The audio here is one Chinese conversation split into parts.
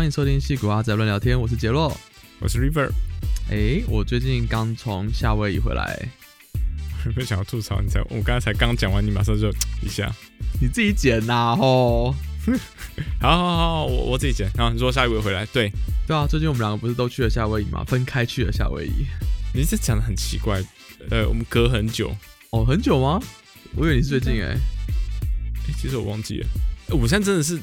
欢迎收听戏骨阿仔乱聊天，我是杰洛。我是 River，哎，我最近刚从夏威夷回来，有没有想要吐槽？你才我刚才才刚讲完，你马上就一下。你自己剪呐、吼。好好好，我我自己剪。然后你说夏威夷回来，对对啊，最近我们两个不是都去了夏威夷吗？分开去了夏威夷。你这讲的很奇怪。呃，我们隔很久，哦，很久吗？我以为你是最近诶。哎、其实我忘记了。哎我现在真的是，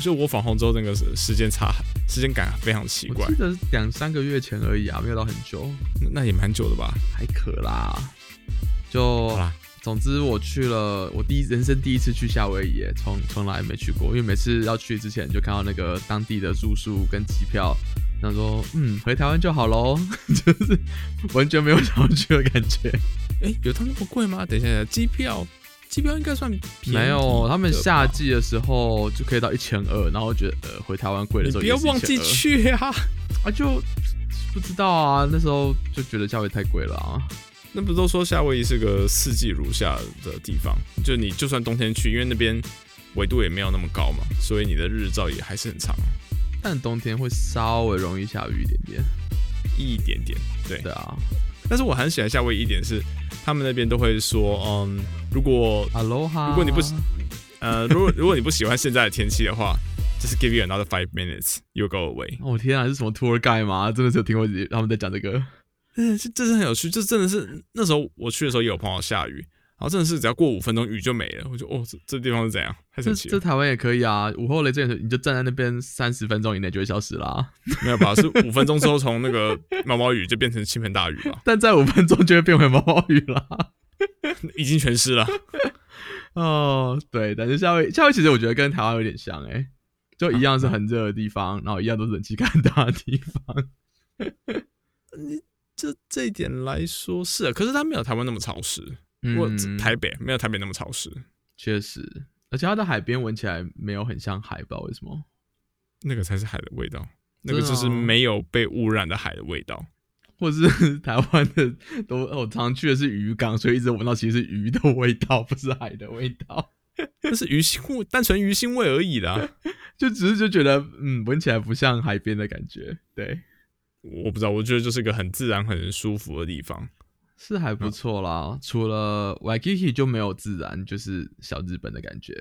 就我访红之后，那个时时间差，时间感非常奇怪我记。得两三个月前而已啊，没有到很久，那那也蛮久的吧？还可啦。就好啦，总之我去了，我第一人生第一次去夏威夷耶，从从来没去过，因为每次要去之前就看到那个当地的住宿跟机票，想说嗯回台湾就好喽，就是 完全没有想要去的感觉。哎、有它那么贵吗？等一下，机票，机票应该算便宜没有，他们夏季的时候就可以到一千二，然后觉得呃回台湾贵的你时候不要忘记1200去啊！啊，就不知道啊，那时候就觉得价位太贵了啊。那不都说夏威夷是个四季如夏的地方？就你就算冬天去，因为那边纬度也没有那么高嘛，所以你的日照也还是很长，但冬天会稍微容易下雨一点点，一点点。对，对啊。但是我很喜欢夏威夷一点是，他们那边都会说，嗯，如果 Aloha，如果你不喜呃，如果如果你不喜欢现在的天气的话，就是 give you another five minutes, you go away。哦天啊，是什么 tour guide 吗？真的是有听过他们在讲这个。嗯，这这是很有趣，这真的是那时候我去的时候也有碰到下雨，然后真的是只要过五分钟雨就没了，我就哦，这这地方是怎样？太这神奇了。这台湾也可以啊，午后雷阵雨你就站在那边三十分钟以内就会消失啦，没有吧？是五分钟之后从那个 毛毛雨就变成倾盆大雨吧？但在五分钟就会变回毛毛雨啦。已经全湿了。哦，对，但是夏威夏威夷其实我觉得跟台湾有点像诶、就一样是很热的地方，然后一样都是冷气很大的地方。你这这一点来说是啊，可是它没有台湾那么潮湿。我嗯，台北没有台北那么潮湿，确实，而且它的海边闻起来没有很像海，不知道为什么。那个才是海的味道，那个就是哦没有被污染的海的味道。或者是 台湾的都，我常去的是渔港，所以一直闻到其实是鱼的味道，不是海的味道。那是鱼腥味，单纯鱼腥味而已啦。就只是就觉得，嗯，闻起来不像海边的感觉。对，我不知道，我觉得就是个很自然、很舒服的地方。是还不错啦。除了 Waikiki 就没有自然，就是小日本的感觉。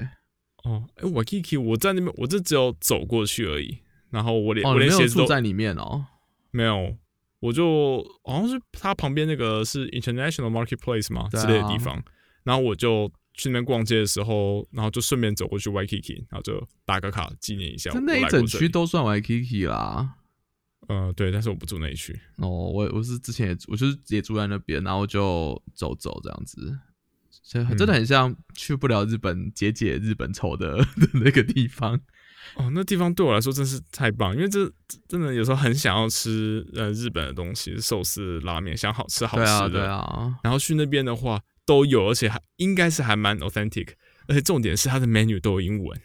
哦，哎、我 Kiki，我在那边，我这只有走过去而已，然后我连、我连鞋子都在里面哦。没有，我就好像是它旁边那个是 International Marketplace 嘛、啊之类的地方，然后我就去那边逛街的时候，然后就顺便走过去 Waikiki，然后就打个卡纪念一下。这那一整区，都算 Waikiki 啦。呃，对，但是我不住那一区。哦，我我是之前也我就是也住在那边，然后就走走这样子，所以真的很像去不了日本解解日本愁的 的那个地方。哦，那地方对我来说真是太棒，因为这这真的有时候很想要吃呃日本的东西，寿司、拉面，想好吃好吃的。对啊，对啊，然后去那边的话都有，而且还应该是还蛮 authentic，而且重点是它的 menu 都有英文。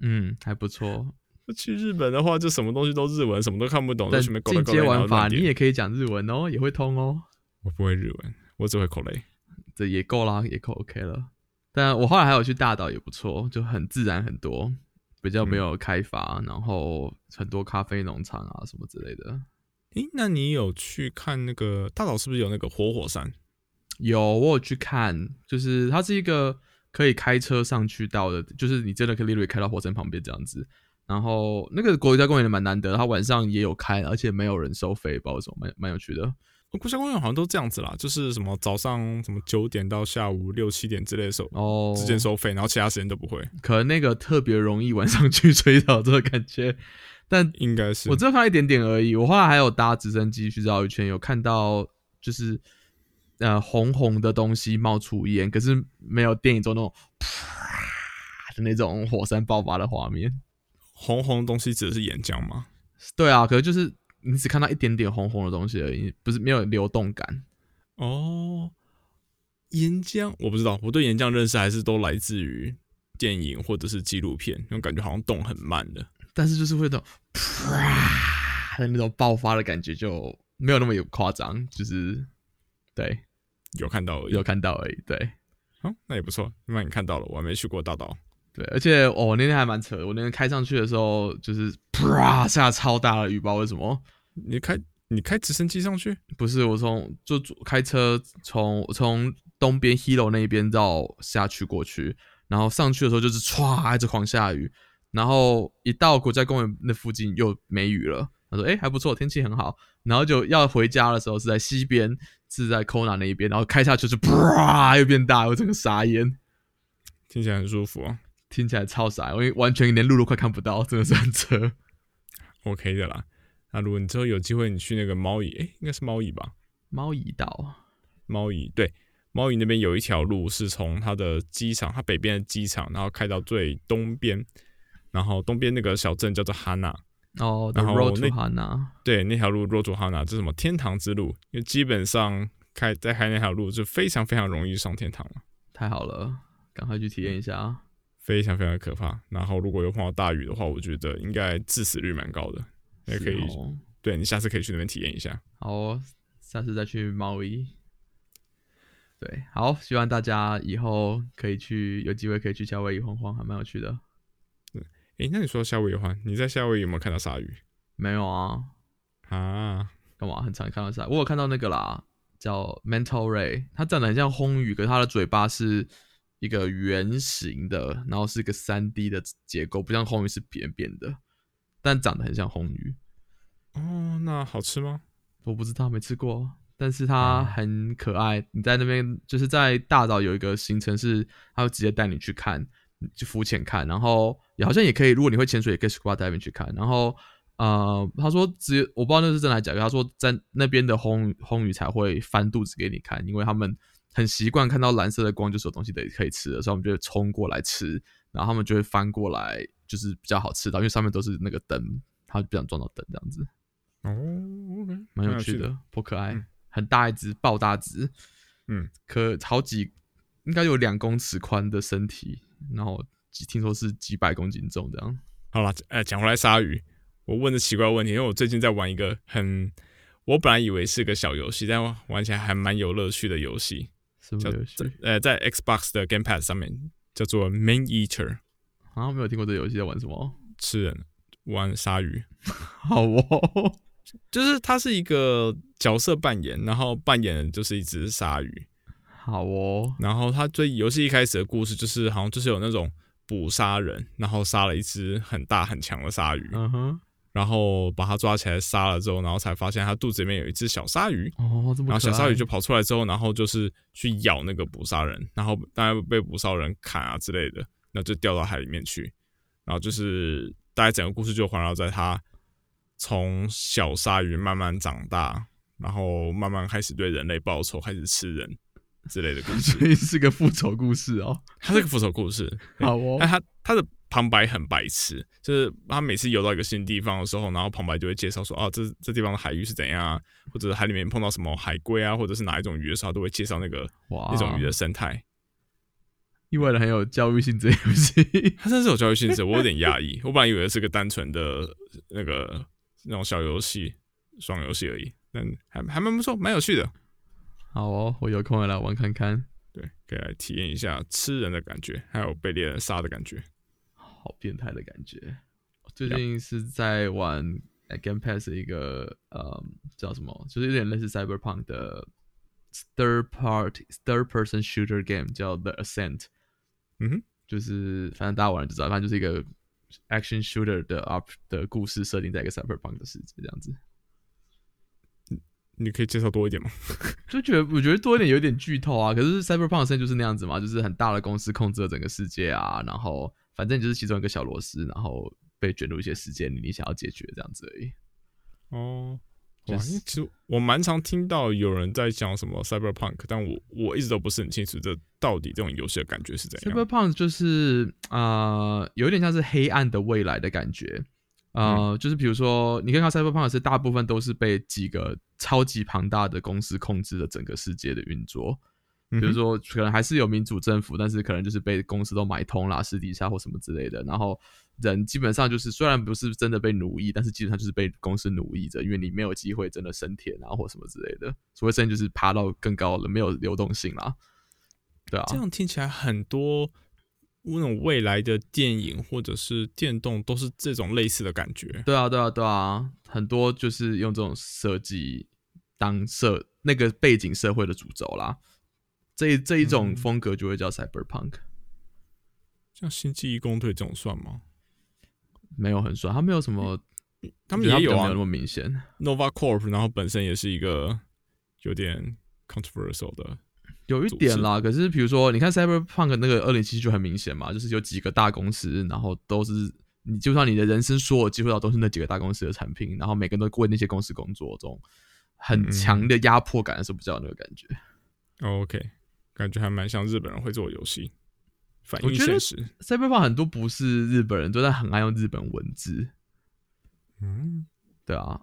嗯，还不错。去日本的话，就什么东西都日文，什么都看不懂，但进阶玩法。你也可以讲日文哦，也会通哦，我不会日文，我只会口雷。这也够啦，也够 OK 了。但我后来还有去大岛，也不错，就很自然很多，比较没有开发，然后很多咖啡农场啊什么之类的。诶，那你有去看那个大岛是不是有那个活火山？有，我有去看，就是它是一个可以开车上去到的，就是你真的可以 literally 开到火山旁边这样子。然后那个国家公园也蛮难得，它晚上也有开，而且没有人收费，不知道为什么，蛮蛮有趣的。国家公园好像都这样子啦，就是什么早上什么九点到下午六七点之类的收哦，之间收费，然后其他时间都不会，可能那个特别容易晚上去吹到这个感觉，但应该是我只有看到一点点而已。我后来还有搭直升机去绕一圈，有看到就是呃红红的东西冒出烟，可是没有电影中那种啪的那种火山爆发的画面。红红的东西指的是岩浆吗？对啊，可是就是你只看到一点点红红的东西而已，不是没有流动感。哦，岩浆我不知道，我对岩浆认识还是都来自于电影或者是纪录片，那种感觉好像动很慢的。但是就是会那种啪的那种爆发的感觉，就没有那么有夸张，就是对有看到而已有看到而已。对，哦，那也不错，那你看到了，我还没去过大岛。对，而且哦，那天还蛮扯的。我那天开上去的时候，就是啪下超大的雨，不知道为什么。你开你开直升机上去？不是，我从就开车从从东边 Hilo 那边绕下去过去，然后上去的时候就是唰一直狂下雨，然后一到国家公园那附近又没雨了。他说：“哎，还不错，天气很好。”然后就要回家的时候是在西边，是在 Kona 那一边，然后开下去就啪又变大，我整个傻眼。听起来很舒服啊。听起来超傻，因为完全连路都快看不到，真的是很扯。OK 的啦。那如果你之后有机会，你去那个猫屿，哎，应该是猫屿吧？猫屿岛，猫屿对，猫屿那边有一条路是从它的机场，它北边的机场，然后开到最东边，然后东边那个小镇叫做哈纳。哦，然后那哈纳，对，那条路 Road to 哈纳，这什么天堂之路？因为基本上开在开那条路就非常非常容易上天堂了。太好了，赶快去体验一下。非常非常可怕。然后如果有碰到大雨的话，我觉得应该致死率蛮高的。也可以，对你下次可以去那边体验一下。好，下次再去猫屿。对，好，希望大家以后可以去，有机会可以去夏威夷晃晃，还蛮有趣的。对，诶，那你说夏威夷的话，你在夏威夷有没有看到鲨鱼？没有啊。啊？干嘛？很常看到鲨，我有看到那个啦，叫 Mental Ray，它长得很像红鱼，可是它的嘴巴是。一个圆形的，然后是一个三 D 的结构，不像红鱼是扁扁的，但长得很像红鱼。哦，那好吃吗？我不知道，没吃过，但是它很可爱。你在那边就是在大岛有一个行程是，他会直接带你去看，去浮潜看，然后也好像也可以，如果你会潜水，也可以 scuba diving 去看。然后呃，他说只我不知道那是真的假的，他说在那边的红红鱼才会翻肚子给你看，因为他们。很习惯看到蓝色的光，就是有东西得可以吃的，所以我们就会冲过来吃，然后他们就会翻过来，就是比较好吃到，因为上面都是那个灯，它不想撞到灯这样子。哦，蛮有趣的，颇可爱，很大一只，爆大只，嗯，可好几，应该有两公尺宽的身体，然后听说是几百公斤重这样。好了，呃，讲回来鲨鱼，我问的奇怪问题，因为我最近在玩一个很，我本来以为是个小游戏，但玩起来还蛮有乐趣的游戏。什么游戏？呃，在 Xbox 的 Game Pass 上面叫做 Main Eater。啊，没有听过这游戏，在玩什么？吃人，玩鲨鱼。好哦，就是它是一个角色扮演，然后扮演的就是一只鲨鱼。好哦，然后它最游戏一开始的故事就是好像就是有那种捕杀人，然后杀了一只很大很强的鲨鱼。嗯哼。然后把它抓起来杀了之后，然后才发现它肚子里面有一只小鲨鱼。哦，然后小鲨鱼就跑出来之后，然后就是去咬那个捕杀人，然后当然被捕杀人砍啊之类的，那就掉到海里面去。然后就是大概整个故事就环绕在它从小鲨鱼慢慢长大，然后慢慢开始对人类报仇，开始吃人之类的故事。所以是个复仇故事哦，它是个复仇故事。好哦，但它它的。旁白很白痴，就是他每次游到一个新地方的时候，然后旁白就会介绍说，啊，这这地方的海域是怎样啊，或者海里面碰到什么海龟啊，或者是哪一种鱼的时候，都会介绍那个那种鱼的生态。意外的很有教育性质游戏，它真是有教育性质，我有点压抑。我本来以为是个单纯的那个那种小游戏、双游戏而已，但还还蛮不错，蛮有趣的。好哦，我有空来玩看看，对，可以来体验一下吃人的感觉，还有被猎人杀的感觉。好变态的感觉！最近是在玩 Game Pass 一个呃叫什么，就是有点类似 Cyberpunk 的 third party third person shooter game，叫 The Ascent。嗯哼，就是反正大家玩就知道，反正就是一个 action shooter 的 up 的故事设定在一个 Cyberpunk 的世界这样子。你可以介绍多一点吗？就觉得我觉得多一点有点剧透啊。可是 Cyberpunk 现在就是那样子嘛，就是很大的公司控制了整个世界啊，然后。反正就是其中一个小螺丝，然后被卷入一些时间里，你想要解决这样子而已。哦，哇，其实我蛮常听到有人在讲什么 cyberpunk，但我我一直都不是很清楚这到底这种游戏的感觉是怎样。cyberpunk 就是啊，有点像是黑暗的未来的感觉。呃，就是比如说，你可以看 cyberpunk 是大部分都是被几个超级庞大的公司控制了整个世界的运作。比如说，可能还是有民主政府，但是可能就是被公司都买通啦，私底下或什么之类的。然后人基本上就是，虽然不是真的被奴役，但是基本上就是被公司奴役着，因为你没有机会真的升天啊，或什么之类的。所谓升天就是爬到更高了，没有流动性啦。对啊，这样听起来很多那种未来的电影或者是电动都是这种类似的感觉。对啊，对啊，对啊，很多就是用这种设计当社那个背景社会的主轴啦。这这一种风格就会叫 cyberpunk。像《星际异攻队》这种算吗？没有很算，它没有什么，他们也有啊，那么明显。Nova Corp，然后本身也是一个有点 controversial 的。有一点啦，可是比如说，你看 Cyberpunk 那个二零七就很明显嘛，就是有几个大公司，然后都是你就算你的人生所有机会到都是那几个大公司的产品，然后每个人都为那些公司工作，这种很强的压迫感是不知道那个感觉。OK，感觉还蛮像日本人会做游戏，反映现实。Cyberpunk 很多不是日本人，都在很爱用日本文字。嗯，对啊。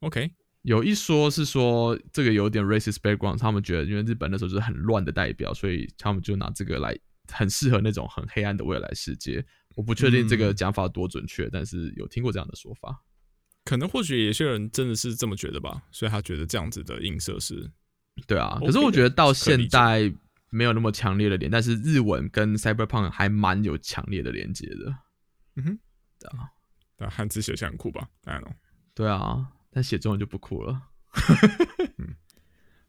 OK。有一说是说这个有点 racist background，他们觉得因为日本那时候就是很乱的代表，所以他们就拿这个来很适合那种很黑暗的未来世界。我不确定这个讲法多准确，但是有听过这样的说法。可能或许有些人真的是这么觉得吧，所以他觉得这样子的映射是，对啊。可是我觉得到现在没有那么强烈的连，但是日文跟 cyberpunk 还蛮有强烈的连接的。嗯哼，对啊，但汉字写起来很酷吧？大家懂？对啊。但写中文就不酷了。嗯，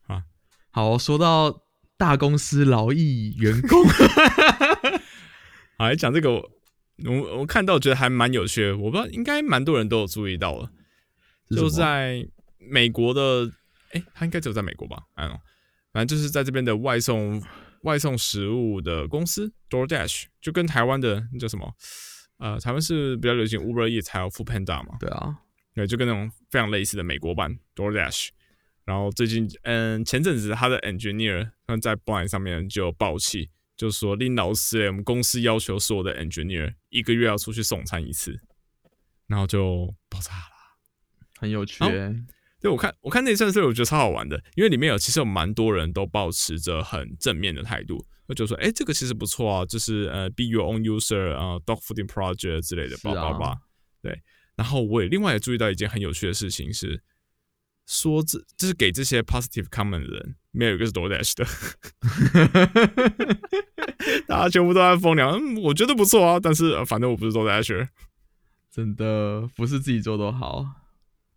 好，好，说到大公司劳役员工，好来讲这个，我我我看到觉得还蛮有趣的，我不知道应该蛮多人都有注意到了，就在美国的，哎，他应该只有在美国吧？哎，反正就是在这边的外送外送食物的公司 DoorDash，就跟台湾的那叫什么？呃，台湾是比较流行 Uber Eats 还有 Food Panda 嘛？对啊。对，就跟那种非常类似的美国版 DoorDash，然后最近，嗯，前阵子他的 engineer 在 Blind 上面就爆气，就说林老师，我们公司要求所有的 engineer 一个月要出去送餐一次，然后就爆炸了，很有趣。对，我看我看那阵子，我觉得超好玩的，因为里面有其实有蛮多人都保持着很正面的态度，我就说，哎，这个其实不错啊，就是呃，be your own user 啊，dog fooding project 之类的，叭叭叭，对。然后我也另外也注意到一件很有趣的事情是，说这就是给这些 positive comment 的人，没有一个是 DoorDash 的，大家全部都在疯聊。嗯，我觉得不错啊，但是反正我不是 DoorDash，真的不是自己做都好。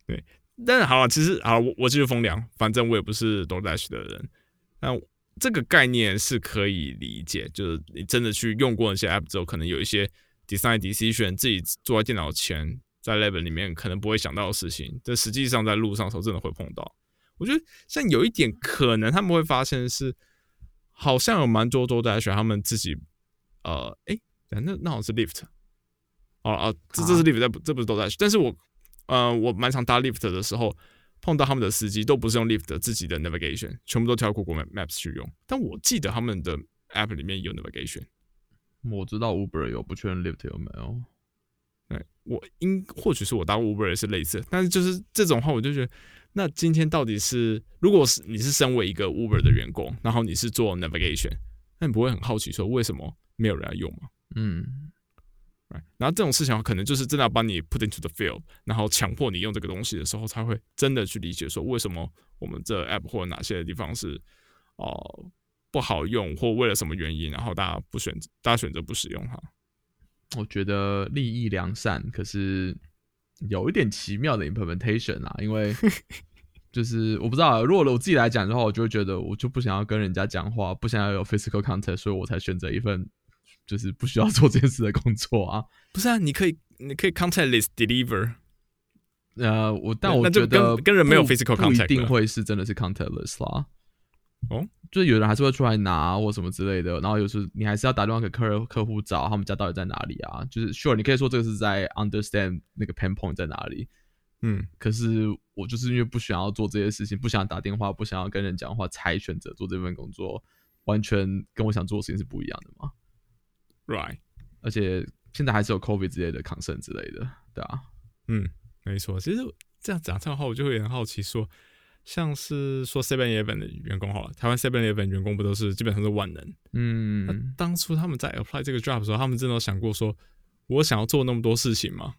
对，但是好，其实好，我我继续风凉，反正我也不是 DoorDash 的人。那这个概念是可以理解，就是你真的去用过那些 app 之后，可能有一些 design decision 自己坐在电脑前。在 level 里面可能不会想到的事情，但实际上在路上的时候真的会碰到。我觉得像有一点可能他们会发现是，好像有蛮多多 Dash，他们自己，呃，哎，那那好像是 lift，哦哦，这这是 lift，这这不是多 Dash，。但是我呃，我蛮常搭 lift 的时候，碰到他们的司机都不是用 lift 自己的 navigation，全部都跳 Google Maps 去用。但我记得他们的 app 里面有 navigation，我知道 Uber 有，不确定 lift 有没有。对，我应或许是我搭 Uber 也是类似，但是就是这种话，我就觉得，那今天到底是，如果是你是身为一个 Uber 的员工，然后你是做 navigation，那你不会很好奇说为什么没有人要用吗？嗯，然后这种事情可能就是真的要帮你 put into the field，然后强迫你用这个东西的时候，才会真的去理解说为什么我们这 app 或者哪些地方是哦不好用，或为了什么原因，然后大家不选择，大家选择不使用它。我觉得利益良善，可是有一点奇妙的 implementation 啊，因为 就是我不知道，如果我自己来讲的话，我就会觉得我就不想要跟人家讲话，不想要有 physical contact，所以我才选择一份就是不需要 做这件事的工作啊。不是啊，你可以你可以 contactless deliver。呃，我但我觉得跟人没有 physical contact，不一定会是真的是 contactless 啦。哦，就是有人还是会出来拿或什么之类的，然后有时你还是要打电话给客人客户找他们家到底在哪里啊？就是 sure，你可以说这个是在 understand 那个 pain point 在哪里，嗯，可是我就是因为不想要做这些事情，不想打电话，不想要跟人讲话，才选择做这份工作，完全跟我想做的事情是不一样的嘛？Right，而且现在还是有 COVID 之类的抗生之类的，对啊，嗯，没错。其实这样讲这样的话，我就会很好奇说。像是说 Seven Eleven 的员工好了，台湾 Seven Eleven 员工不都是基本上是万能？嗯，那当初他们在 apply 这个 job 的时候，他们真的有想过说，我想要做那么多事情吗？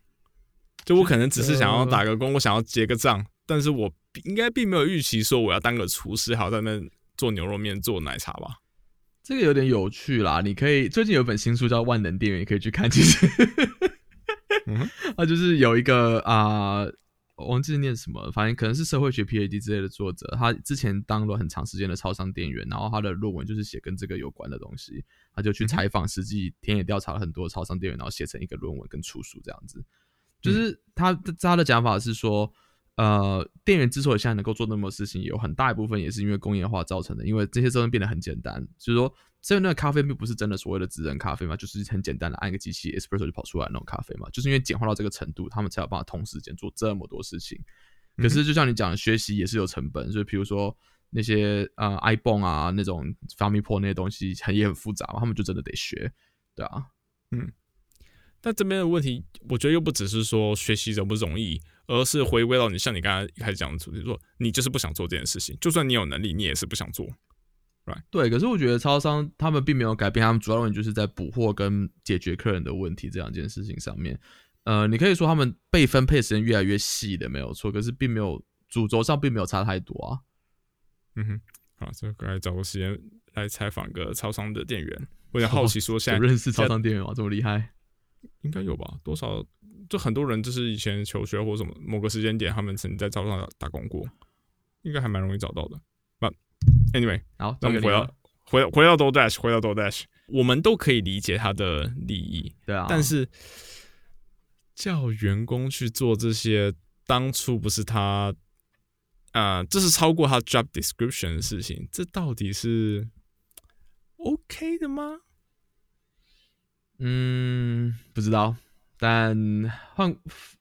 就我可能只是想要打个工，我想要结个账，但是我应该并没有预期说我要当个厨师，还要在那做牛肉面、做奶茶吧？这个有点有趣啦，你可以最近有本新书叫《万能电源》，你可以去看。其实，嗯，啊，就是有一个啊。忘记念什么，反正可能是社会学 PhD 之类的作者，他之前当了很长时间的超商店员，然后他的论文就是写跟这个有关的东西，他就去采访，实际田野调查了很多超商店员，然后写成一个论文跟出书这样子。就是他他的讲法是说，呃，店员之所以现在能够做那么多事情，有很大一部分也是因为工业化造成的，因为这些东西变得很简单，就是说。所以那个咖啡并不是真的所谓的职人咖啡嘛，就是很简单的按一个机器，espresso 就跑出来那种咖啡嘛。就是因为简化到这个程度，他们才有办法同时间做这么多事情。可是就像你讲，学习也是有成本，所以比如说那些呃 iPhone 啊那种 FamiPro 那些东西很也很复杂嘛，他们就真的得学，对啊，嗯。但这边的问题，我觉得又不只是说学习容不容易，而是回归到你像你刚才一开始讲的主题，说你就是不想做这件事情，就算你有能力，你也是不想做。对，可是我觉得超商他们并没有改变，他们主要问题就是在补货跟解决客人的问题这两件事情上面。呃，你可以说他们被分配时间越来越细的没有错，可是并没有主轴上并没有差太多啊。嗯哼，好，这个来找个时间来采访个超商的店员，我有点 好奇说现在认识超商店员吗？这么厉害？应该有吧？多少？就很多人就是以前求学或什么某个时间点，他们曾经在招商打工过，应该还蛮容易找到的。Anyway，好，那我们回到回回到 DoDash，回到 DoDash，我们都可以理解他的利益，对啊。但是叫员工去做这些，当初不是他，啊，这是超过他 job description 的事情，这到底是 OK 的吗？嗯，不知道。但换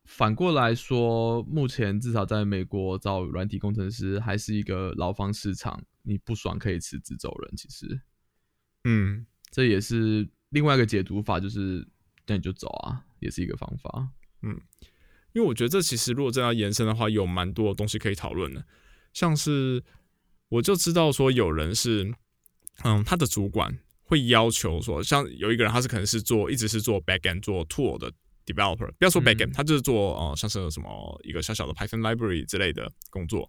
反过来说，目前至少在美国找软体工程师还是一个劳方市场。你不爽可以辞职走人，其实，嗯，这也是另外一个解读法，就是那你就走啊，也是一个方法。嗯，因为我觉得这其实如果真要延伸的话，有蛮多东西可以讨论的。像是我就知道说有人是，嗯，他的主管会要求说，像有一个人他是可能是做一直是做 back end 做 tool 的 developer，不要说 back end，他就是做呃像是什么一个小小的 Python library 之类的工作，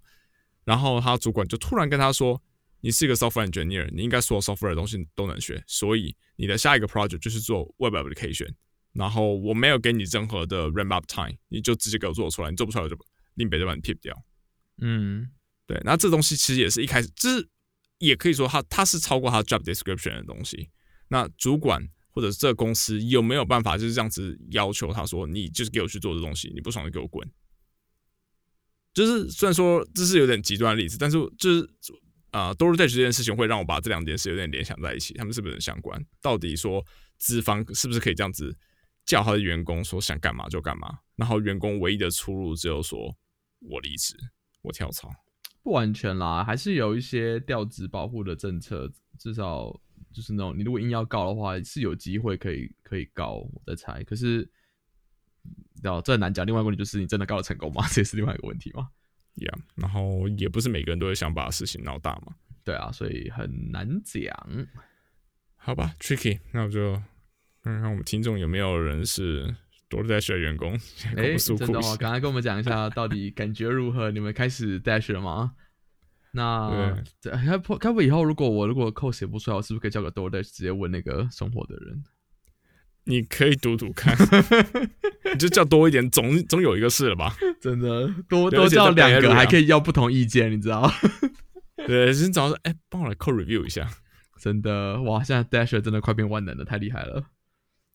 然后他主管就突然跟他说。你是一个 software engineer，你应该所有 software 的东西都能学，所以你的下一个 project 就是做 web application。然后我没有给你任何的 ramp up time，你就直接给我做出来，你做不出来我就另别的把你 tip 掉。嗯，对。那这东西其实也是一开始，就是也可以说他他是超过他 job description 的东西。那主管或者这个公司有没有办法就是这样子要求他说，你就是给我去做这东西，你不爽就给我滚。就是虽然说这是有点极端的例子，但是就是。啊，DoorDash 这件事情会让我把这两件事有点联想在一起，他们是不是很相关？到底说资方是不是可以这样子叫他的员工说想干嘛就干嘛，然后员工唯一的出路只有说我离职，我跳槽？不完全啦，还是有一些调职保护的政策，至少就是那种你如果硬要告的话，是有机会可以可以告。我在猜，可是哦，这很难讲。另外一个问题就是你真的告的成功吗？这也是另外一个问题嘛。Yeah，然后也不是每个人都会想把事情闹大嘛。对啊，所以很难讲。好吧，Tricky，那我就看看我们听众有没有人是多 Dash 的员工。哎，真的吗？赶快跟我们讲一下，到底感觉如何？你们开始 Dash 了吗？那开开不以后，如果我如果扣写不出来，我是不是可以叫个 o Dash 直接问那个送货的人？你可以赌赌看，你就叫多一点，总总有一个是了吧？真的多多叫两个，还可以要不同意见，你知道？对，先找说，哎，帮我来扣 review 一下。真的，哇，现在 Dasher 真的快变万能了，太厉害了，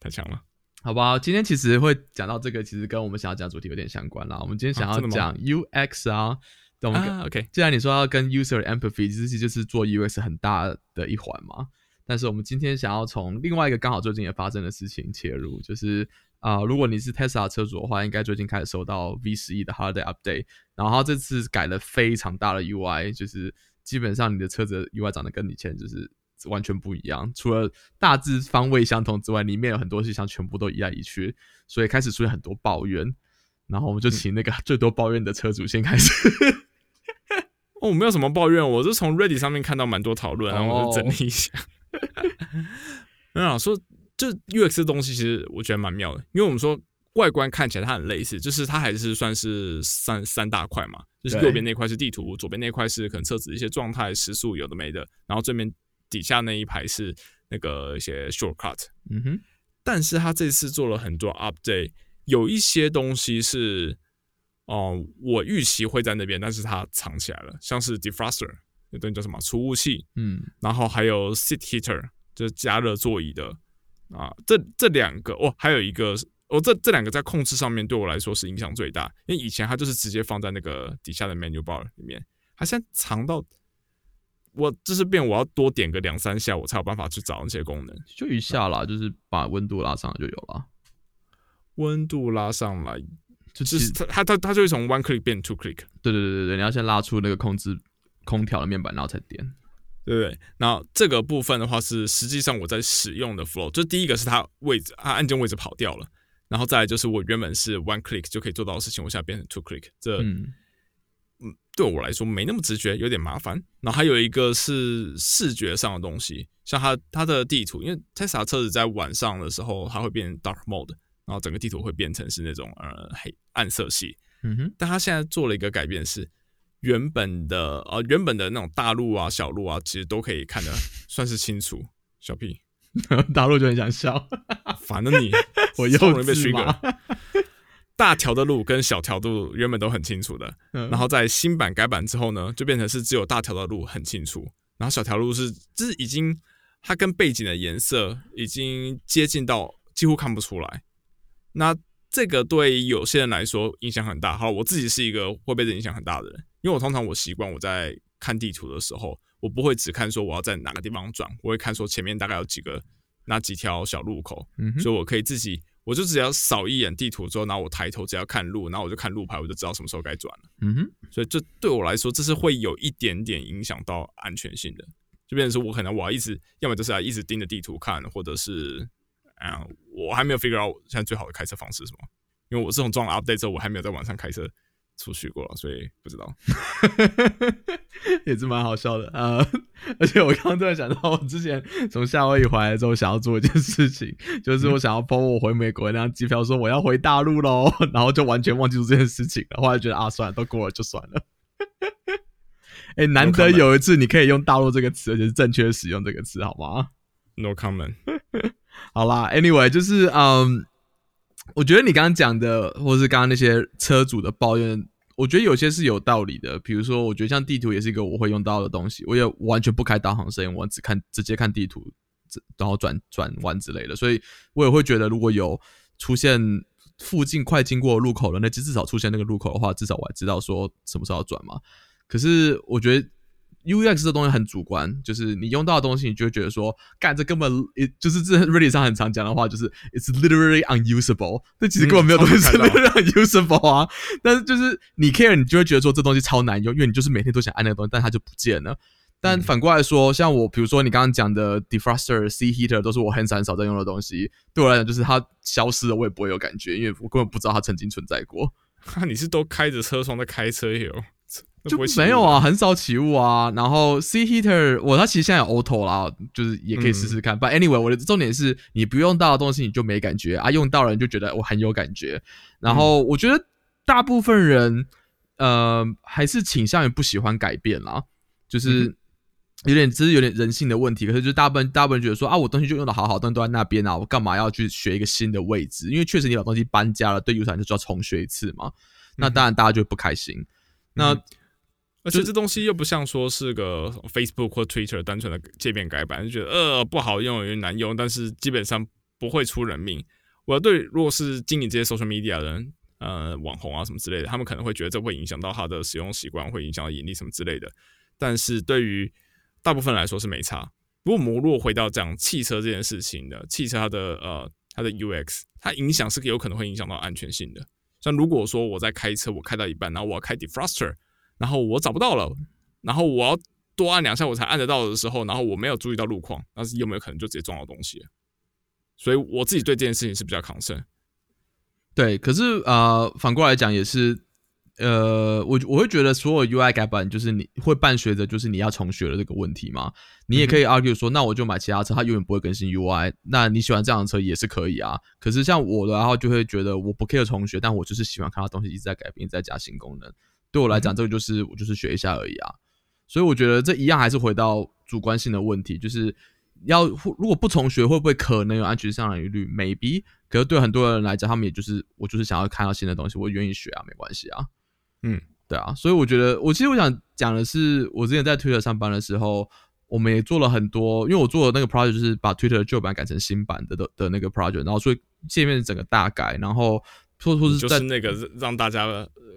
太强了。好吧，今天其实会讲到这个，其实跟我们想要讲主题有点相关啦。我们今天想要讲 UX 啊，懂吗？OK，既然你说要跟 user empathy，其实就是做 UX 很大的一环嘛。但是我们今天想要从另外一个刚好最近也发生的事情切入，就是啊，如果你是 Tesla 车主的话，应该最近开始收到 V 十一的 Holiday Update，然后这次改了非常大的 UI，就是基本上你的车子 UI 长得跟以前就是完全不一样，除了大致方位相同之外，里面有很多事项全部都移来移去，所以开始出现很多抱怨。然后我们就请那个 最多抱怨的车主先开始。哦，没有什么抱怨，我是从 Ready 上面看到蛮多讨论，然后我就整理一下。没有说，就 UX 的东西，其实我觉得蛮妙的，因为我们说外观看起来它很类似，就是它还是算是三三大块嘛，就是右边那块是地图，左边那块是可能车子一些状态、时速有的没的，然后这边底下那一排是那个一些 shortcut。嗯哼，但是他这次做了很多 update，有一些东西是，哦、我预期会在那边，但是它藏起来了，像是 defroster 那东西叫什么？除雾器，嗯。然后还有 seat heater 就是加热座椅的。啊，这这两个哦，还有一个我哦，这这两个在控制上面对我来说是影响最大，因为以前它就是直接放在那个底下的 menu bar 里面，它现在藏到我就是变我要多点个两三下，我才有办法去找那些功能。就一下啦，就是把温度拉上来就有了。温度拉上来，就是它它它它就会从 one click 变 two click，对对对对对，你要先拉出那个控制空调的面板，然后才点。对不对？然后这个部分的话是实际上我在使用的 flow，就第一个是它位置，它按键位置跑掉了，然后再来就是我原本是 one click 就可以做到的事情，我现在变成 two click，这嗯对我来说没那么直觉，有点麻烦。然后还有一个是视觉上的东西，像它它的地图，因为 Tesla 车子在晚上的时候它会变 dark mode，然后整个地图会变成是那种呃黑暗色系，嗯哼，但它现在做了一个改变是，原本的呃原本的那种大路啊、小路啊，其实都可以看得算是清楚。小屁，大陆就很想笑，烦了你，我幼超容易被稚嘛。大条的路跟小条的路原本都很清楚的，嗯然后在新版改版之后呢，就变成是只有大条的路很清楚，然后小条路是就是已经它跟背景的颜色已经接近到几乎看不出来。那这个对有些人来说影响很大。好，我自己是一个会被这影响很大的人，因为我通常我习惯我在看地图的时候，我不会只看说我要在哪个地方转，我会看说前面大概有几个哪几条小路口，嗯所以我可以自己，我就只要扫一眼地图之后，然后我抬头只要看路，然后我就看路牌，我就知道什么时候该转了。嗯哼，所以这对我来说，这是会有一点点影响到安全性的。就变成说我可能我要一直，要么就是要一直盯着地图看，或者是啊，我还没有 figure out 现在最好的开车方式是什么。因为我自从装了 update 之后，我还没有在晚上开车出去过了，所以不知道。也是蛮好笑的呃，而且我刚刚突然想到，我之前从夏威夷回来之后，想要做一件事情，就是我想要包我回美国那张机票，说我要回大陆喽，然后就完全忘记做这件事情了。后来觉得啊，算了，都过了就算了。哎、难得有一次你可以用“大陆”这个词，而且是正确使用这个词，好吗？No comment。好啦，Anyway，就是嗯，我觉得你刚刚讲的，或是刚刚那些车主的抱怨，我觉得有些是有道理的。比如说，我觉得像地图也是一个我会用到的东西，我也完全不开导航声音，我只看直接看地图，然后转转弯之类的。所以我也会觉得，如果有出现附近快经过路口了，那至少出现那个路口的话，至少我还知道说什么时候要转嘛。可是我觉得 UX 这东西很主观，就是你用到的东西，你就会觉得说，干这根本，就是这 really 上很常讲的话，就是 it's literally unusable。这其实根本没有东西是 literally unusable 啊。但是就是你 care，你就会觉得说这东西超难用，因为你就是每天都想按那个东西，但它就不见了。但反过来说，像我，比如说你刚刚讲的 defroster、C heater 都是我很少很少在用的东西，对我来讲就是它消失了，我也不会有感觉，因为我根本不知道它曾经存在过。哈，你是都开着车窗在开车哟？那就没有啊，很少起雾啊。然后 C heater，我它其实现在有 auto 啦，就是也可以试试看。But anyway，我的重点是你不用到的东西你就没感觉啊，用到了你就觉得我很有感觉。然后我觉得大部分人呃还是倾向于不喜欢改变啦，就是。有点，只是有点人性的问题。可是，就大部分大部分人觉得说啊，我东西就用的好好，东西都在那边啊，我干嘛要去学一个新的位置？因为确实你把东西搬家了，对 user 就要重学一次嘛。那当然大家就不开心。那而且这东西又不像说是个 Facebook 或 Twitter 单纯的界面改版，就觉得呃不好用，有点难用，但是基本上不会出人命。我对如果是经营这些 social media 的人，呃，网红啊什么之类的，他们可能会觉得这会影响到他的使用习惯，会影响到盈利什么之类的。但是对于大部分来说是没差。不过我们如果回到讲汽车这件事情的，汽车它的呃它的 UX，它影响是有可能会影响到安全性的。像如果说我在开车，我开到一半，然后我要开 defroster，然后我找不到了，然后我要多按两下我才按得到的时候，然后我没有注意到路况，那是有没有可能就直接撞到东西？所以我自己对这件事情是比较 concern。对，可是呃，反过来讲也是，呃，我我会觉得所有 UI 改版就是你会伴随着就是你要重学的这个问题嘛。你也可以 argue 说，那我就买其他车，它永远不会更新 UI。那你喜欢这样的车也是可以啊。可是像我的话，就会觉得我不 care 重学，但我就是喜欢看到东西一直在改变，一直在加新功能。对我来讲，这个就是我就是学一下而已啊。所以我觉得这一样还是回到主观性的问题，就是要如果不重学，会不会可能有安全上的疑虑？maybe，可是对很多人来讲，他们也就是我就是想要看到新的东西，我愿意学啊，没关系啊。嗯，对啊，所以我觉得，我其实我想讲的是，我之前在 Twitter 上班的时候，我们也做了很多，因为我做的那个 project 就是把 Twitter 的旧版改成新版的的的那个 project，然后所以界面整个大改，然后。或或是就是那个让大家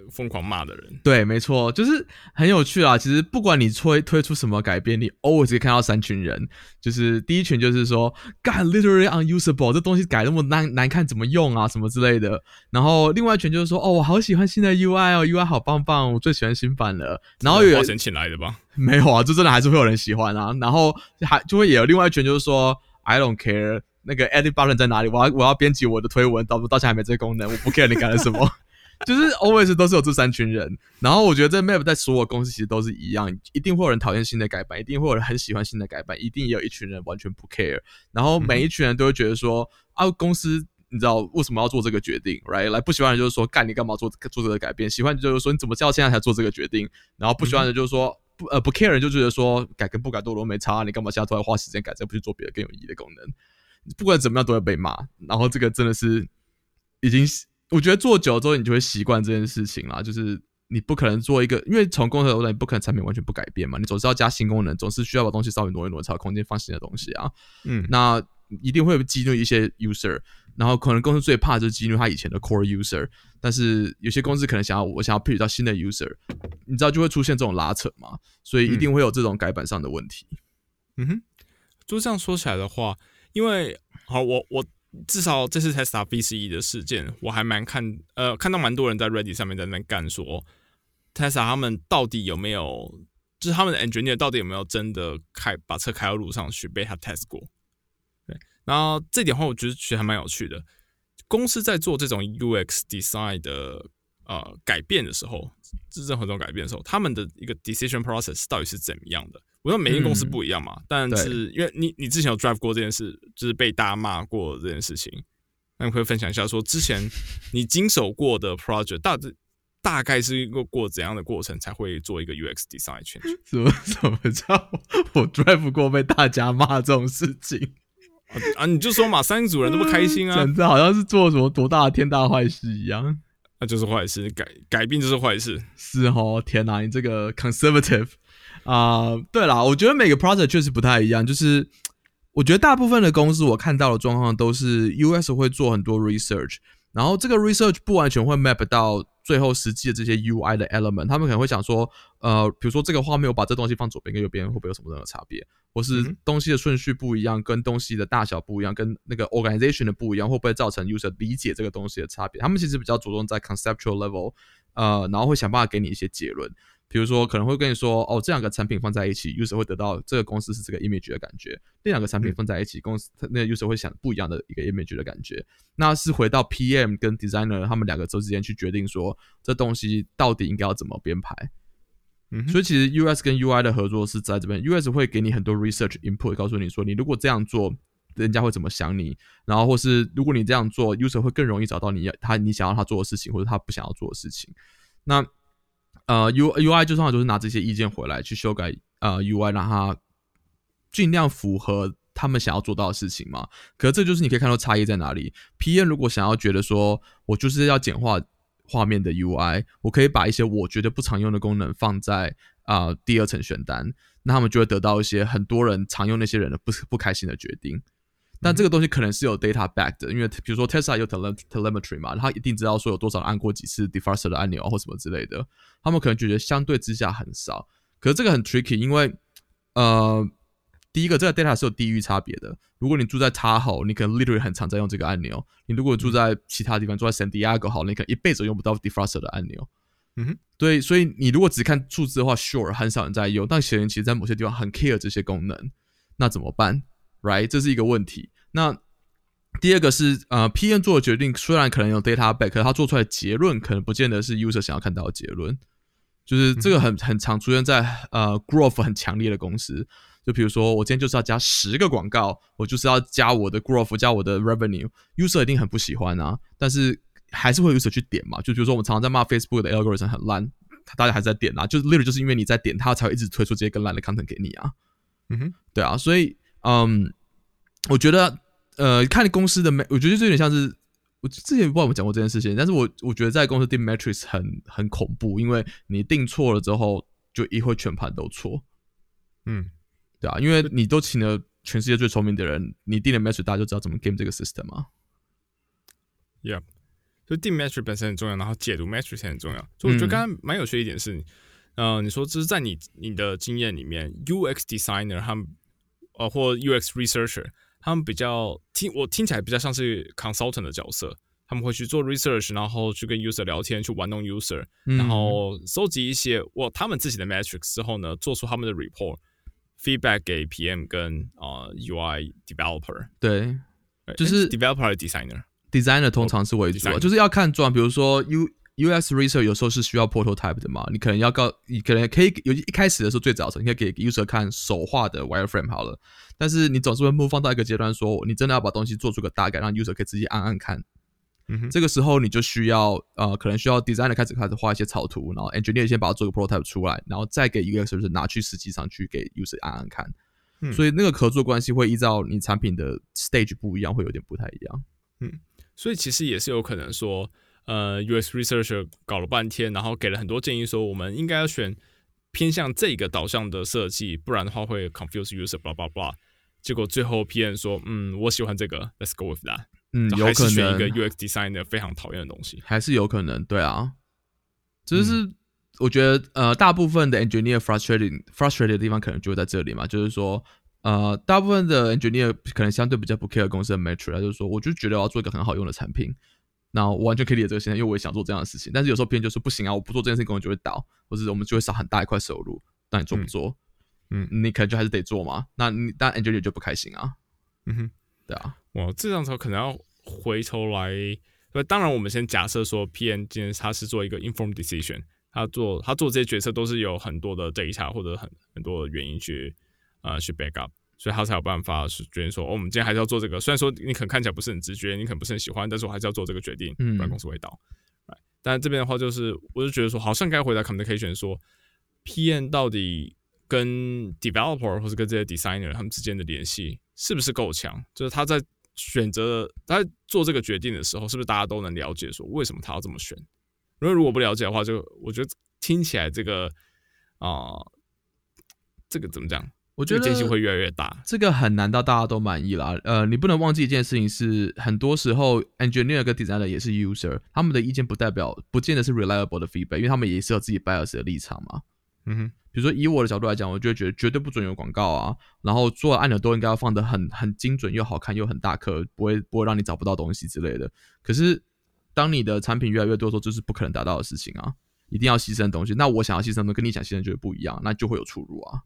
疯狂骂的人，对，没错，就是很有趣啊。其实不管你推推出什么改变，你 always 可以看到三群人。就是第一群就是说，干 literally unusable，这东西改那么难难看，怎么用啊，什么之类的。然后另外一群就是说，哦，我好喜欢新的 UI 哦，UI 好棒棒，我最喜欢新版了。然后有花钱请来的吧？没有啊，就真的还是会有人喜欢啊。然后还就会也有另外一群就是说，I don't care。那个 edit button 在哪里？我要我要编辑我的推文，到到现在还没这个功能，我不 care 你干了什么，就是 always 都是有这三群人。然后我觉得这 map 在所有公司其实都是一样，一定会有人讨厌新的改版，一定会有人很喜欢新的改版，一定也有一群人完全不 care。然后每一群人都会觉得说啊，公司你知道为什么要做这个决定，right？来不喜欢的就是说干你干嘛做做这个改变？喜欢就是说你怎么知道现在才做这个决定？然后不喜欢的就是说不呃不 care 人就觉得说改跟不改都都没差，你干嘛现在突然花时间改这不去做别的更有意义的功能？不管怎么样都会被骂，然后这个真的是已经，我觉得做久了之后你就会习惯这件事情啦。就是你不可能做一个，因为从工程来你不可能产品完全不改变嘛，你总是要加新功能，总是需要把东西稍微挪一挪，才有空间放新的东西啊。嗯，那一定会激怒一些 user，然后可能公司最怕就是激怒他以前的 core user，但是有些公司可能想要我想要 push 到新的 user，你知道就会出现这种拉扯嘛，所以一定会有这种改版上的问题。嗯哼，就这样说起来的话。因为好，我我至少这次 Tesla V C E 的事件，我还蛮看呃看到蛮多人在 Reddit 上面在那干说，Tesla 他们到底有没有，就是他们的 engineer 到底有没有真的开把车开到路上去被他 test 过？对，然后这点话我觉得其实还蛮有趣的。公司在做这种 UX design 的呃改变的时候，是任何这种改变的时候，他们的一个 decision process 到底是怎么样的？我说每间公司不一样嘛，但是因为你你之前有 drive 过这件事，就是被大家骂过这件事情，那你可以分享一下说之前 你经手过的 project 大致大概是一个过怎样的过程才会做一个 UX design change？怎么怎么叫我 drive 过被大家骂这种事情啊？你就说嘛，三组人都不开心啊，简直好像是做什么多大的天大坏事一样，那就是坏事，改改变就是坏事，是哦，天哪，你这个 conservative。啊，对啦，我觉得每个 project 确实不太一样。就是我觉得大部分的公司我看到的状况都是 US 会做很多 research，然后这个 research 不完全会 map 到最后实际的这些 UI 的 element。他们可能会想说，呃，比如说这个画面我把这东西放左边跟右边会不会有什么任何差别，或是东西的顺序不一样，跟东西的大小不一样，跟那个 organization 的不一样，会不会造成 user 理解这个东西的差别？他们其实比较着重在 conceptual level，呃，然后会想办法给你一些结论。比如说，可能会跟你说，哦，这两个产品放在一起，user 会得到这个公司是这个 image 的感觉；，那两个产品放在一起，公司那个 user 会想不一样的一个 image 的感觉。那是回到 PM 跟 designer 他们两个之间去决定说，这东西到底应该要怎么编排。嗯，所以其实 US 跟 UI 的合作是在这边，US 会给你很多 research input，告诉你说，你如果这样做，人家会怎么想你；，然后或是如果你这样做，user 会更容易找到你要他你想要他做的事情，或者他不想要做的事情。那呃，U U I 就通常就是拿这些意见回来去修改呃 U I，让它尽量符合他们想要做到的事情嘛。可是这就是你可以看到差异在哪里。P N 如果想要觉得说我就是要简化画面的 U I，我可以把一些我觉得不常用的功能放在啊第二层选单，那他们就会得到一些很多人常用那些人的不不开心的决定。但这个东西可能是有 data back 的，因为比如说 Tesla 有 tele telemetry 嘛，他一定知道说有多少人按过几次 defroster 的按钮或什么之类的，他们可能觉得相对之下很少。可是这个很 tricky，因为呃，第一个这个 data 是有地域差别的。如果你住在 Tahoe，你可能 literally 很常在用这个按钮；你如果住在其他地方，住在 San Diego 好，你可能一辈子用不到 defroster 的按钮。嗯哼，对，所以你如果只看数字的话，sure 很少人在用，但显然其实在某些地方很 care 这些功能，那怎么办？Right，这是一个问题。那第二个是呃，P. N. 做的决定虽然可能有 data back，可是他做出来的结论可能不见得是 user 想要看到的结论。就是这个很很常出现在呃 growth 很强烈的公司。就比如说，我今天就是要加十个广告，我就是要加我的 growth，加我的 revenue，user 一定很不喜欢啊。但是还是会 user 去点嘛。就比如说，我们常常在骂 Facebook 的 algorithm 很烂，大家还是在点啊。就是 literally 就是因为你在点，它才会一直推出这些更烂的 content 给你啊。嗯哼，对啊，所以嗯，我觉得呃，看公司的我觉得这有点像是我之前不知道我们讲过这件事情，但是我我觉得在公司定 matrix 很很恐怖，因为你定错了之后，就一会全盘都错，嗯，对啊，因为你都请了全世界最聪明的人，你定了 matrix，大家就知道怎么 game 这个 system 嘛。Yeah，所以定 metric 本身很重要，然后解读 metric 也很重要。所以我觉得刚刚蛮有趣的一点是，呃，你说这是在你你的经验里面，UX designer 他们呃或 UX researcher 他们比较听我听起来比较像是 consultant 的角色，他们会去做 research，然后去跟 user 聊天，去玩弄 user，、嗯然后收集一些我他们自己的 metrics 之后呢，做出他们的 report。feedback 给 PM 跟呃 UI developer，对呃就是 developer designer，designer 通常是为主就是要看状，比如说 U UX research 有时候是需要 prototype 的嘛，你可能要告，你可能可以有一开始的时候最早的时候，你可以给 user 看手画的 wireframe 好了，但是你总是会 move 放到一个阶段说，你真的要把东西做出个大概，让 user 可以直接按按看。嗯哼，这个时候你就需要呃，可能需要 designer 开始开始画一些草图，然后 engineer 先把它做个 prototype 出来，然后再给 UX research 拿去实际上去给 user 按按看。嗯所以那个合作关系会依照你产品的 stage 不一样，会有点不太一样。嗯所以其实也是有可能说，呃，US researcher 搞了半天，然后给了很多建议，说我们应该要选偏向这个导向的设计，不然的话会 confuse user，blah blah blah。结果最后 PM 说，嗯，我喜欢这个，Let's go with that。嗯，有可能是选一个 UX designer 非常讨厌的东西。还是有可能，对啊，只是嗯我觉得呃，大部分的 engineer frustrating frustrated 的地方可能就会在这里嘛，就是说呃，大部分的 engineer 可能相对比较不 care 公司的 metric，他就是说，我就觉得我要做一个很好用的产品，那我完全可以理解这个现象，因为我也想做这样的事情，但是有时候别人就说不行啊，我不做这件事情，公司就会倒，或者我们就会少很大一块收入，那你做不做？嗯你可能就还是得做嘛，那你但 engineer 就不开心啊，嗯哼，对啊，哇，这样子可能要回头来。呃，当然，我们先假设说，PM 今天他是做一个 informed decision，他做他做这些决策都是有很多的 data 或者很很多的原因去呃去 back up，所以他才有办法是决定说，哦，我们今天还是要做这个。虽然说你可能看起来不是很直觉，你可能不是很喜欢，但是我还是要做这个决定，嗯不然公司会倒。Right 但这边的话，就是我就觉得说，好像该回答 communication 说，PM 到底跟 developer 或者跟这些 designer 他们之间的联系是不是够强？就是他在选择他在做这个决定的时候，是不是大家都能了解说为什么他要这么选？因为如果不了解的话，就我觉得听起来这个啊、这个怎么讲？我觉得这个间隙会越来越大。这个很难到大家都满意啦。呃，你不能忘记一件事情是，很多时候 engineer 跟 designer 也是 user，他们的意见不代表不见得是 reliable 的 feedback，因为他们也是有自己 bias 的立场嘛。嗯哼，比如说以我的角度来讲，我就会觉得绝对不准有广告啊，然后做按钮都应该要放的很很精准又好看又很大颗，不会不会让你找不到东西之类的。可是当你的产品越来越多的时候，这是不可能达到的事情啊，一定要牺牲东西。那我想要牺牲的跟你想牺牲就是不一样，那就会有出入啊。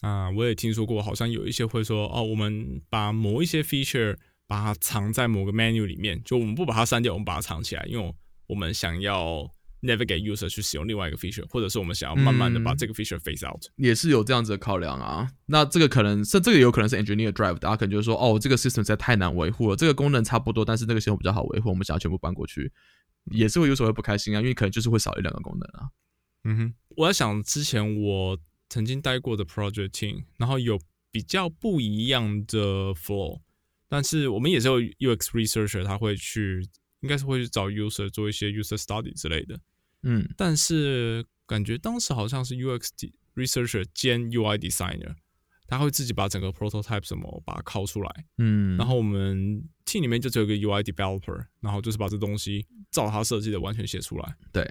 啊，我也听说过，好像有一些会说，哦，我们把某一些 feature 把它藏在某个 menu 里面，就我们不把它删掉，我们把它藏起来，因为我们想要 navigate user 去使用另外一个 feature，或者是我们想要慢慢的把嗯这个 feature phase out。也是有这样子的考量啊。那这个可能是这个有可能是 engineer drive 大家可能就是说，哦，这个 system 实在太难维护了，这个功能差不多，但是那个系统比较好维护，我们想要全部搬过去，也是会有时候会不开心啊，因为可能就是会少一两个功能啊。嗯哼，我在想之前我曾经待过的 project team，然后有比较不一样的 flow，但是我们也是有 UX researcher，他会去，应该是会去找 user 做一些 user study 之类的。嗯但是感觉当时好像是 UX researcher 兼 UI designer，他会自己把整个 prototype 什么把它拷出来，嗯，然后我们 team 里面就只有一个 UI developer，然后就是把这东西照他设计的完全写出来。对，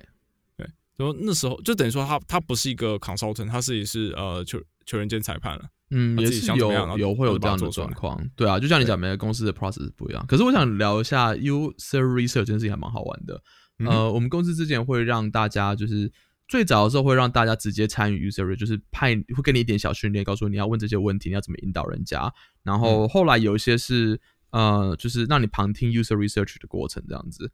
然后那时候就等于说他他不是一个 consultant，他自己是呃球球员兼裁判了。嗯，也是有有会有这样的状况，对啊，就像你讲，每个公司的 process 不一样。可是我想聊一下 user research 这件事情还蛮好玩的。嗯呃，我们公司之前会让大家就是最早的时候会让大家直接参与 user research，就是派会给你一点小训练，告诉你要问这些问题，你要怎么引导人家。然后后来有一些是呃，就是让你旁听 user research 的过程这样子。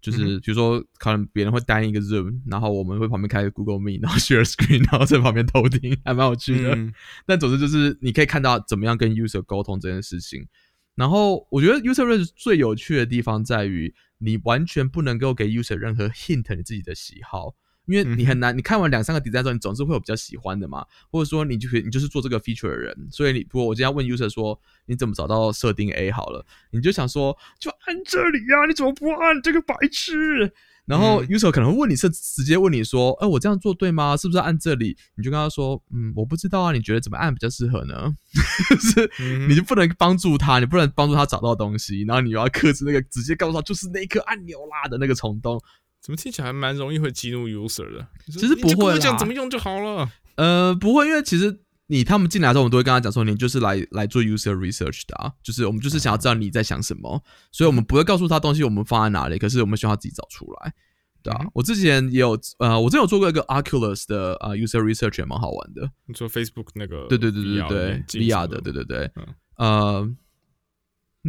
就是比如说，可能别人会单一个 Zoom，然后我们会旁边开 Google Meet，然后 share screen，然后在旁边偷听，还蛮有趣的。嗯 但总之就是你可以看到怎么样跟 user 沟通这件事情。然后我觉得 user research 最有趣的地方在于，你完全不能够给 user 任何 hint 你自己的喜好，因为你很难，你看完两三个 design 之后，你总是会有比较喜欢的嘛，或者说你就你就是做这个 feature 的人，所以你不过我今天问 user 说你怎么找到设定 A 好了，你就想说就按这里呀，你怎么不按这个白痴？然后 user 可能会问你是直接问你说，哎，我这样做对吗？是不是按这里？你就跟他说，嗯，我不知道啊，你觉得怎么按比较适合呢？是，你就不能帮助他，你不能帮助他找到东西，然后你又要克制那个直接告诉他就是那颗按钮啦的那个冲动。怎么听起来还蛮容易会激怒 user 的？其实不会讲怎么用就好了。呃，不会，因为其实。你他们进来之后，我们都会跟他讲说，你就是来来做 user research 的啊，就是我们就是想要知道你在想什么，所以我们不会告诉他东西我们放在哪里，可是我们需要他自己找出来，对啊。我之前也有呃，我之前有做过一个 Oculus 的啊 user research，也蛮好玩的。你说 Facebook 那个？对对对对对，VR 的，对对对，呃。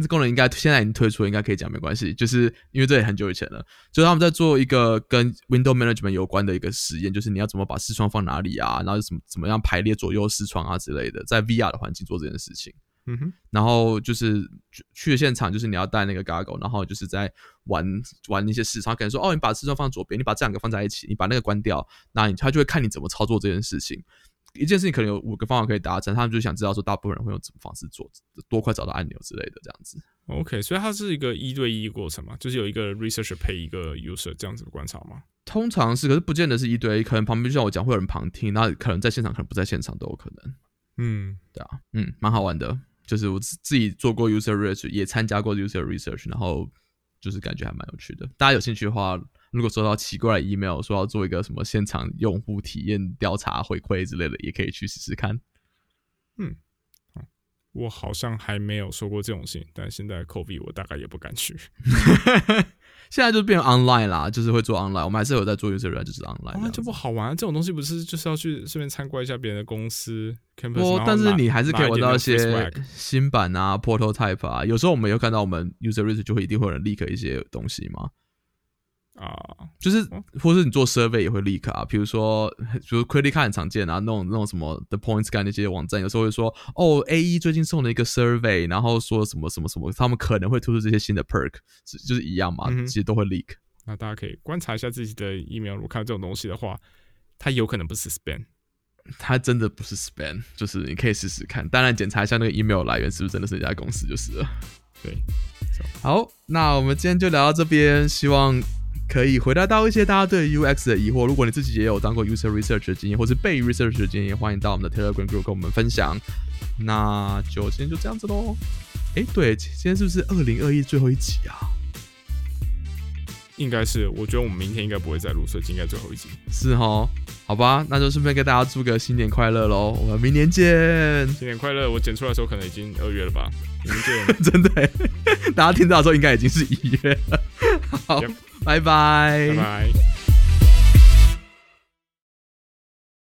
这功能应该现在已经推出，应该可以讲没关系，就是因为这也很久以前了。就是他们在做一个跟 Window Management 有关的一个实验，就是你要怎么把视窗放哪里啊，然后怎么怎么样排列左右视窗啊之类的，在 VR 的环境做这件事情。嗯哼。然后就是去的现场，就是你要带那个 Goggle，然后就是在玩玩那些视窗，可能说哦，你把视窗放左边，你把这两个放在一起，你把那个关掉，那你他就会看你怎么操作这件事情。一件事情可能有五个方法可以达成，他们就想知道说，大部分人会用什么方式做，多快找到按钮之类的这样子。OK，所以它是一个一对一过程嘛，就是有一个 researcher 配一个 user 这样子的观察吗？通常是，可是不见得是一对一，可能旁边就像我讲，会有人旁听，那可能在现场，可能不在现场都有可能。嗯，对啊，嗯，蛮好玩的，就是我自自己做过 user research，也参加过 user research，然后就是感觉还蛮有趣的。大家有兴趣的话。如果收到奇怪的 email 说要做一个什么现场用户体验调查回馈之类的，也可以去试试看。嗯，我好像还没有收过这种信，但现在 COVID 我大概也不敢去。现在就变 online 啦，就是会做 online，我们还是有在做 user 就是 online。那就不好玩，这种东西不是就是要去顺便参观一下别人的公司？不，但是你还是可以玩到一些新版啊，portal type 啊。有时候我们有看到我们 user research 就会一定会有人 leak 一些东西嘛。啊，就是，或是你做 survey 也会 leak 啊，比如说，比如 credit card 很常见啊，那种那种什么 the points card 那些网站，有时候会说，哦，A E 最近送了一个 survey，然后说什么什么什么，他们可能会推出这些新的 perk，就是一样嘛，其实都会 leak。那大家可以观察一下自己的 email，如果看到这种东西的话，它有可能不是 spam，它真的不是 spam，就是你可以试试看，当然检查一下那个 email 来源是不是真的是一家公司就是了。对，好，那我们今天就聊到这边，希望。可以回答到一些大家对 UX 的疑惑。如果你自己也有当过 user research 的经验，或是被 research 的经验，欢迎到我们的 Telegram group 跟我们分享。那就今天就这样子喽。哎，对，今天是不是二零二一最后一集啊？应该是，我觉得我们明天应该不会再录，所以应该最后一集。是哦，好吧，那就顺便跟大家祝个新年快乐喽。我们明年见，新年快乐！我剪出来的时候可能已经二月了吧？明年见，真的，大家听到的时候应该已经是一月了。好。拜拜。拜拜。